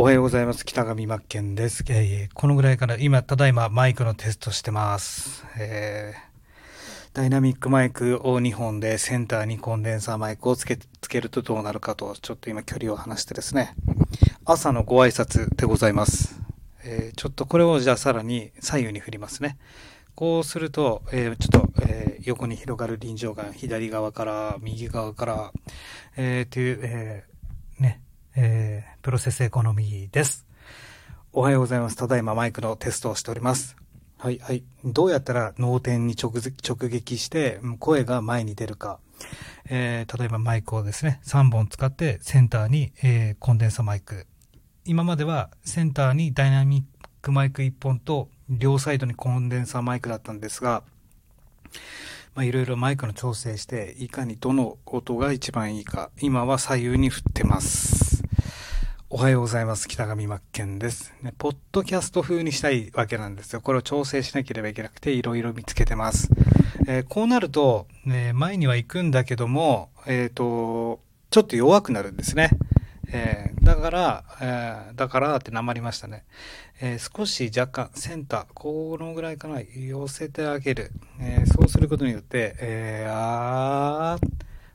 おはようございます。北上真剣です。え、このぐらいから今、ただいまマイクのテストしてます。えー、ダイナミックマイクを2本でセンターにコンデンサーマイクをつけつけるとどうなるかと、ちょっと今距離を離してですね、朝のご挨拶でございます。えー、ちょっとこれをじゃあさらに左右に振りますね。こうすると、えー、ちょっと、えー、横に広がる臨場感、左側から、右側から、えー、という、えー、えー、プロセスエコノミーです。おはようございます。ただいまマイクのテストをしております。はい、はい。どうやったら脳天に直直撃して声が前に出るか。えー、例えばマイクをですね、3本使ってセンターに、えー、コンデンサマイク。今まではセンターにダイナミックマイク1本と両サイドにコンデンサーマイクだったんですが、まあ、いろいろマイクの調整して、いかにどの音が一番いいか、今は左右に振ってます。おはようございます。北上真剣です、ね。ポッドキャスト風にしたいわけなんですよ。これを調整しなければいけなくて、いろいろ見つけてます。えー、こうなると、ね、前には行くんだけども、えっ、ー、と、ちょっと弱くなるんですね。えー、だから、えー、だからってなまりましたね。えー、少し若干、センター、このぐらいかな、寄せてあげる。えそうすることによって、えあー、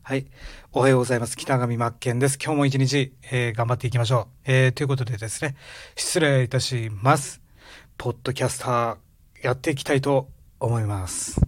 はい。おはようございます。北上真剣です。今日も一日、えー、頑張っていきましょう。えー、ということでですね、失礼いたします。ポッドキャスター、やっていきたいと思います。